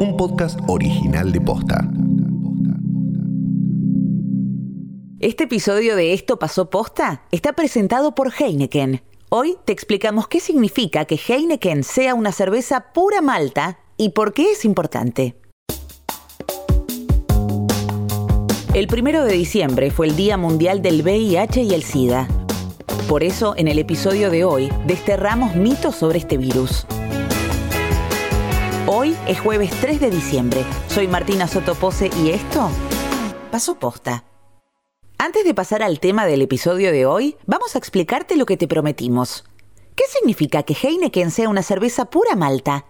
un podcast original de Posta. Este episodio de Esto pasó posta está presentado por Heineken. Hoy te explicamos qué significa que Heineken sea una cerveza pura malta y por qué es importante. El primero de diciembre fue el Día Mundial del VIH y el SIDA. Por eso, en el episodio de hoy, desterramos mitos sobre este virus. Hoy es jueves 3 de diciembre. Soy Martina Sotopose y esto pasó posta. Antes de pasar al tema del episodio de hoy, vamos a explicarte lo que te prometimos. ¿Qué significa que Heineken sea una cerveza pura malta?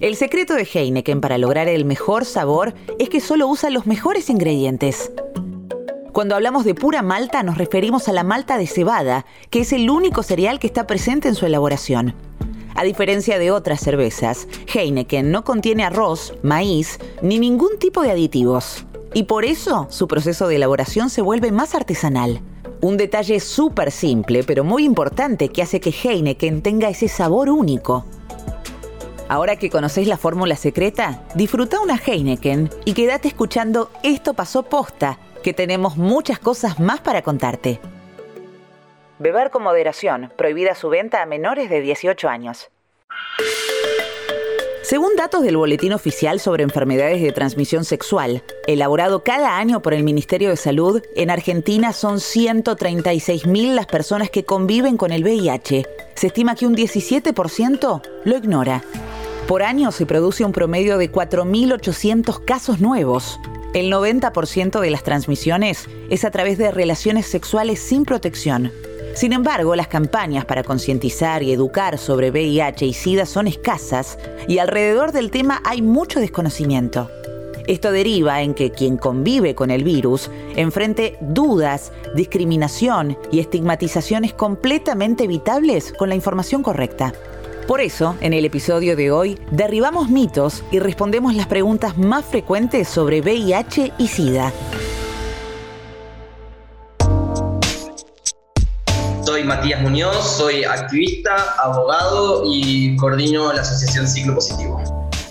El secreto de Heineken para lograr el mejor sabor es que solo usa los mejores ingredientes. Cuando hablamos de pura malta nos referimos a la malta de cebada, que es el único cereal que está presente en su elaboración. A diferencia de otras cervezas, Heineken no contiene arroz, maíz ni ningún tipo de aditivos. Y por eso su proceso de elaboración se vuelve más artesanal. Un detalle súper simple, pero muy importante que hace que Heineken tenga ese sabor único. Ahora que conocéis la fórmula secreta, disfruta una Heineken y quédate escuchando Esto pasó posta, que tenemos muchas cosas más para contarte. Beber con moderación, prohibida su venta a menores de 18 años. Según datos del Boletín Oficial sobre Enfermedades de Transmisión Sexual, elaborado cada año por el Ministerio de Salud, en Argentina son 136.000 las personas que conviven con el VIH. Se estima que un 17% lo ignora. Por año se produce un promedio de 4.800 casos nuevos. El 90% de las transmisiones es a través de relaciones sexuales sin protección. Sin embargo, las campañas para concientizar y educar sobre VIH y SIDA son escasas y alrededor del tema hay mucho desconocimiento. Esto deriva en que quien convive con el virus enfrente dudas, discriminación y estigmatizaciones completamente evitables con la información correcta. Por eso, en el episodio de hoy, derribamos mitos y respondemos las preguntas más frecuentes sobre VIH y SIDA. Matías Muñoz, soy activista, abogado y coordino la Asociación Ciclo Positivo.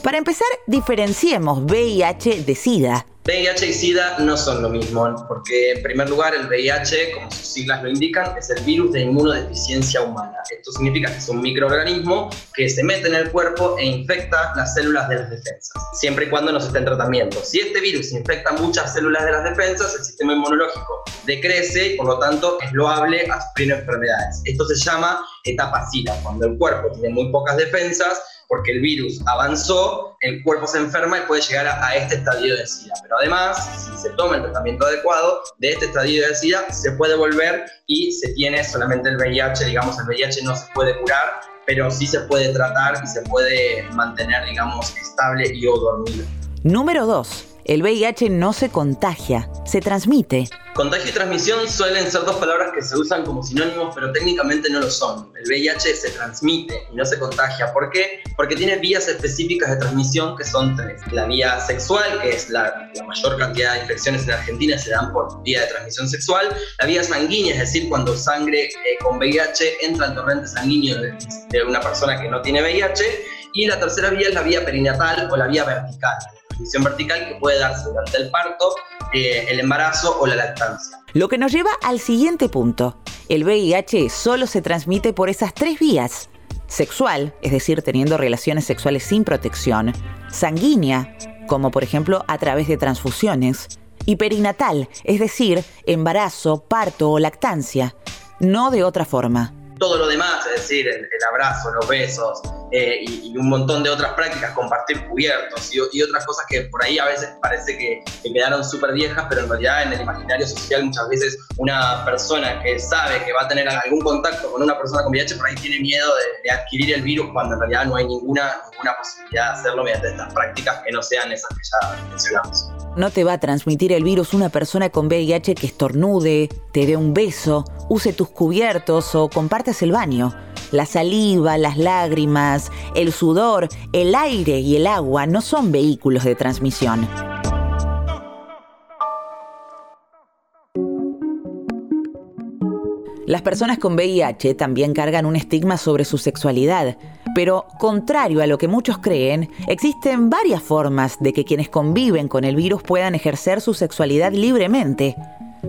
Para empezar, diferenciemos VIH de SIDA. VIH y SIDA no son lo mismo, porque en primer lugar el VIH, como sus siglas lo indican, es el virus de inmunodeficiencia humana. Esto significa que es un microorganismo que se mete en el cuerpo e infecta las células de las defensas, siempre y cuando no se esté en tratamiento. Si este virus infecta muchas células de las defensas, el sistema inmunológico decrece y por lo tanto es loable a sufrir enfermedades. Esto se llama etapa SIDA, cuando el cuerpo tiene muy pocas defensas porque el virus avanzó, el cuerpo se enferma y puede llegar a, este estadio de SIDA. Pero además, si se toma el tratamiento adecuado de este estadio de SIDA, se puede volver y se tiene solamente el VIH, digamos, el VIH no se puede curar, pero sí se puede tratar y se puede mantener, digamos, estable y o dormido. Número 2. El VIH no se contagia, se transmite. Contagio y transmisión suelen ser dos palabras que se usan como sinónimos, pero técnicamente no lo son. El VIH se transmite y no se contagia. ¿Por qué? Porque tiene vías específicas de transmisión que son tres. La vía sexual, que es la, mayor cantidad de infecciones en Argentina se dan por vía de transmisión sexual. La vía sanguínea, es decir, cuando sangre eh, con VIH entra al torrente sanguíneo de, de una persona que no tiene VIH. Y la tercera vía es la vía perinatal o la vía vertical transmisión vertical que puede darse durante el parto, eh, el embarazo o la lactancia. Lo que nos lleva al siguiente punto. El VIH solo se transmite por esas tres vías. Sexual, es decir, teniendo relaciones sexuales sin protección. Sanguínea, como por ejemplo a través de transfusiones. Y perinatal, es decir, embarazo, parto o lactancia. No de otra forma todo lo demás, es decir, el, abrazo, los besos eh, y, un montón de otras prácticas, compartir cubiertos y, otras cosas que por ahí a veces parece que, quedaron súper viejas, pero en realidad en el imaginario social muchas veces una persona que sabe que va a tener algún contacto con una persona con VIH por ahí tiene miedo de, adquirir el virus cuando en realidad no hay ninguna, ninguna posibilidad de hacerlo mediante estas prácticas que no sean esas que ya mencionamos. No te va a transmitir el virus una persona con VIH que estornude, te dé un beso, use tus cubiertos o compartas el baño. La saliva, las lágrimas, el sudor, el aire y el agua no son vehículos de transmisión. Las personas con VIH también cargan un estigma sobre su sexualidad, Pero, contrario a lo que muchos creen, existen varias formas de que quienes conviven con el virus puedan ejercer su sexualidad libremente.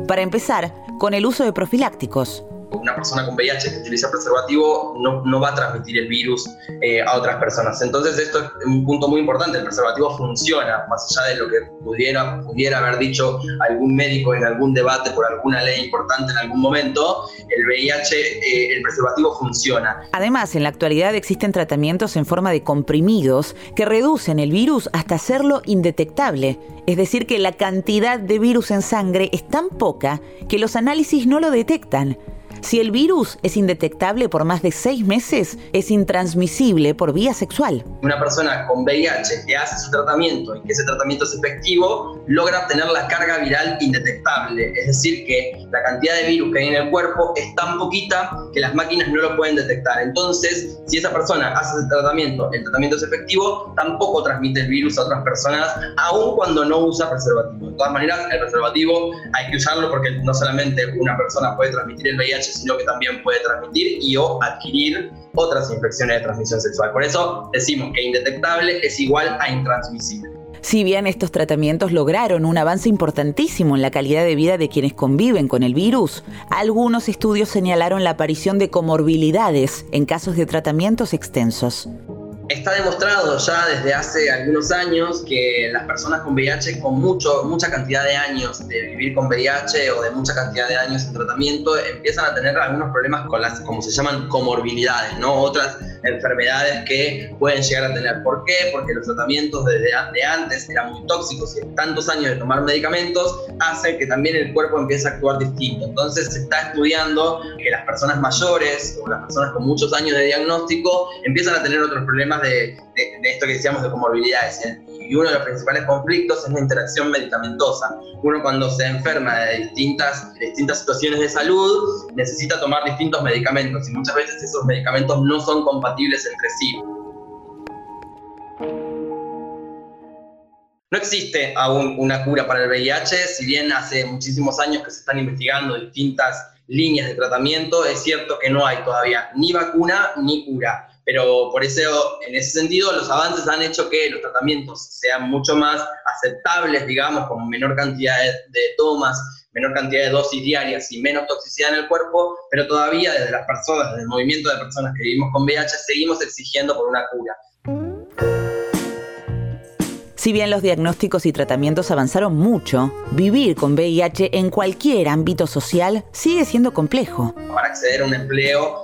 Para empezar, con el uso de profilácticos una persona con VIH que utiliza preservativo no, no va a transmitir el virus eh, a otras personas. Entonces esto es un punto muy importante, el preservativo funciona, más allá de lo que pudiera, pudiera haber dicho algún médico en algún debate por alguna ley importante en algún momento, el VIH, eh, el preservativo funciona. Además, en la actualidad existen tratamientos en forma de comprimidos que reducen el virus hasta hacerlo indetectable. Es decir, que la cantidad de virus en sangre es tan poca que los análisis no lo detectan. Si el virus es indetectable por más de seis meses, es intransmisible por vía sexual. Una persona con VIH que hace su tratamiento y que ese tratamiento es efectivo, logra obtener la carga viral indetectable. Es decir, que la cantidad de virus que hay en el cuerpo es tan poquita que las máquinas no lo pueden detectar. Entonces, si esa persona hace ese tratamiento, el tratamiento es efectivo, tampoco transmite el virus a otras personas, aun cuando no usa preservativo. De todas maneras, el preservativo hay que usarlo porque no solamente una persona puede transmitir el VIH, sino que también puede transmitir y o adquirir otras infecciones de transmisión sexual. Por eso decimos que indetectable es igual a intransmisible. Si bien estos tratamientos lograron un avance importantísimo en la calidad de vida de quienes conviven con el virus, algunos estudios señalaron la aparición de comorbilidades en casos de tratamientos extensos. Está demostrado ya desde hace algunos años que las personas con VIH con mucho, mucha cantidad de años de vivir con VIH o de mucha cantidad de años en tratamiento empiezan a tener algunos problemas con las, como se llaman, comorbilidades, ¿no? Otras enfermedades que pueden llegar a tener. ¿Por qué? Porque los tratamientos de antes eran muy tóxicos y tantos años de tomar medicamentos hacen que también el cuerpo empiece a actuar distinto. Entonces se está estudiando que las personas mayores o las personas con muchos años de diagnóstico empiezan a tener otros problemas de, esto que decíamos de comorbilidades. Y uno de los principales conflictos es la interacción medicamentosa. Uno cuando se enferma de distintas, distintas situaciones de salud necesita tomar distintos medicamentos y muchas veces esos medicamentos no son compatibles entre sí. No existe aún una cura para el VIH, si bien hace muchísimos años que se están investigando distintas líneas de tratamiento, es cierto que no hay todavía ni vacuna ni cura. Pero por eso, en ese sentido, los avances han hecho que los tratamientos sean mucho más aceptables, digamos, con menor cantidad de, tomas, menor cantidad de dosis diarias y menos toxicidad en el cuerpo, pero todavía desde las personas, desde el movimiento de personas que vivimos con VIH, seguimos exigiendo por una cura. Si bien los diagnósticos y tratamientos avanzaron mucho, vivir con VIH en cualquier ámbito social sigue siendo complejo. Para acceder a un empleo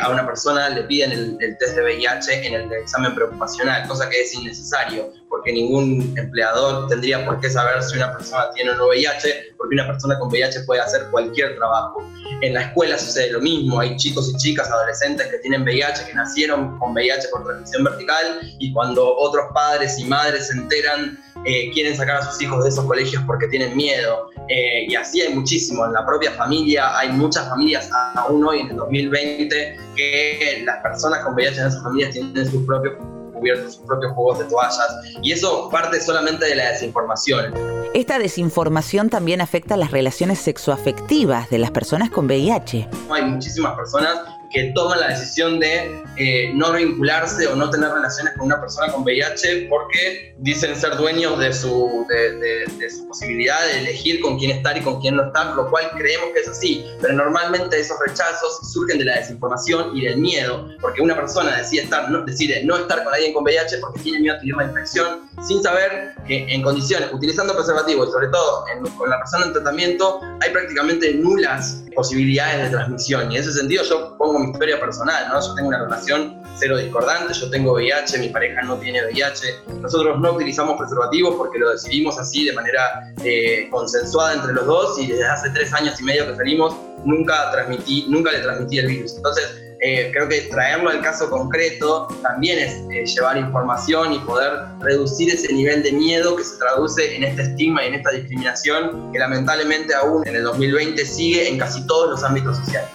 a una persona le piden el, test de VIH en el examen preocupacional, cosa que es innecesario, porque ningún empleador tendría por qué saber si una persona tiene o no VIH, porque una persona con VIH puede hacer cualquier trabajo. En la escuela sucede lo mismo, hay chicos y chicas, adolescentes que tienen VIH, que nacieron con VIH por transmisión vertical, y cuando otros padres y madres se enteran eh, quieren sacar a sus hijos de esos colegios porque tienen miedo. Eh, y así hay muchísimo. En la propia familia hay muchas familias, aún hoy en el 2020, que las personas con VIH en esas familias tienen sus propios cubiertos, sus propios juegos de toallas. Y eso parte solamente de la desinformación. Esta desinformación también afecta las relaciones sexoafectivas de las personas con VIH. Hay muchísimas personas que toman la decisión de eh, no vincularse o no tener relaciones con una persona con VIH porque dicen ser dueños de su, de, su posibilidad de elegir con quién estar y con quién no estar, lo cual creemos que es así. Pero normalmente esos rechazos surgen de la desinformación y del miedo, porque una persona decide, estar, no, decide no estar con alguien con VIH porque tiene miedo a tener una infección, sin saber que en condiciones, utilizando preservativos y sobre todo con la persona en tratamiento, hay prácticamente nulas posibilidades de transmisión. Y en ese sentido yo pongo mi historia personal, ¿no? Yo tengo una relación cero discordante, yo tengo VIH, mi pareja no tiene VIH, nosotros no utilizamos preservativos porque lo decidimos así de manera eh, consensuada entre los dos y desde hace tres años y medio que salimos nunca, transmití, nunca le transmití el virus. Entonces, eh, creo que traerlo al caso concreto también es eh, llevar información y poder reducir ese nivel de miedo que se traduce en este estigma y en esta discriminación que lamentablemente aún en el 2020 sigue en casi todos los ámbitos sociales.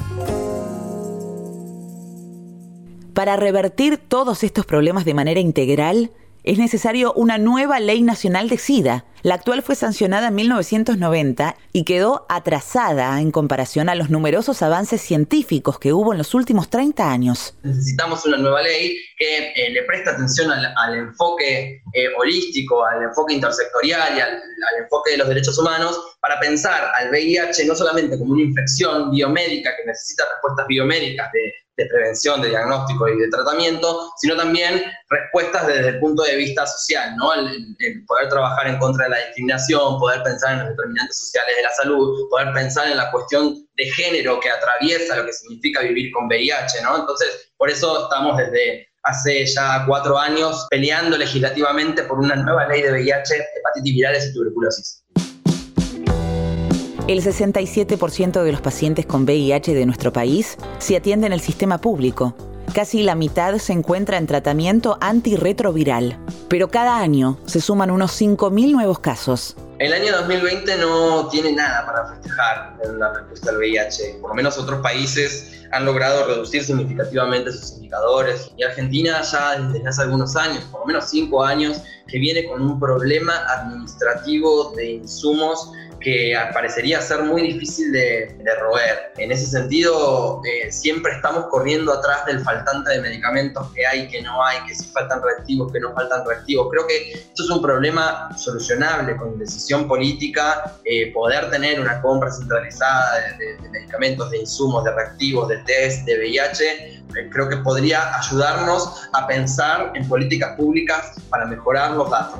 Para revertir todos estos problemas de manera integral, es necesario una nueva ley nacional de SIDA, La actual fue sancionada en 1990 y quedó atrasada en comparación a los numerosos avances científicos que hubo en los últimos 30 años. Necesitamos una nueva ley que eh, le preste atención al, enfoque eh, holístico, al enfoque intersectorial y al, al, enfoque de los derechos humanos para pensar al VIH no solamente como una infección biomédica que necesita respuestas biomédicas de de prevención, de diagnóstico y de tratamiento, sino también respuestas desde el punto de vista social, ¿no? El, poder trabajar en contra la discriminación, poder pensar en los determinantes sociales de la salud, poder pensar en la cuestión de género que atraviesa lo que significa vivir con VIH. Entonces, por eso estamos desde hace ya cuatro años peleando legislativamente por una nueva ley de VIH, hepatitis virales y tuberculosis. El 67% de los pacientes con VIH de nuestro país se atiende en el sistema público. Casi la mitad se encuentra en tratamiento antirretroviral. Pero cada año se suman unos 5.000 nuevos casos. El año 2020 no tiene nada para festejar en la respuesta al VIH. Por lo menos otros países han logrado reducir significativamente sus indicadores. Y Argentina ya desde hace algunos años, por lo menos cinco años, que viene con un problema administrativo de insumos que parecería ser muy difícil de, roer. En ese sentido, eh, siempre estamos corriendo atrás del faltante de medicamentos que hay, que no hay, que si faltan reactivos, que no faltan reactivos. Creo que esto es un problema solucionable con decisión política, eh, poder tener una compra centralizada de, medicamentos, de insumos, de reactivos, de test, de VIH. Eh, creo que podría ayudarnos a pensar en políticas públicas para mejorar los datos.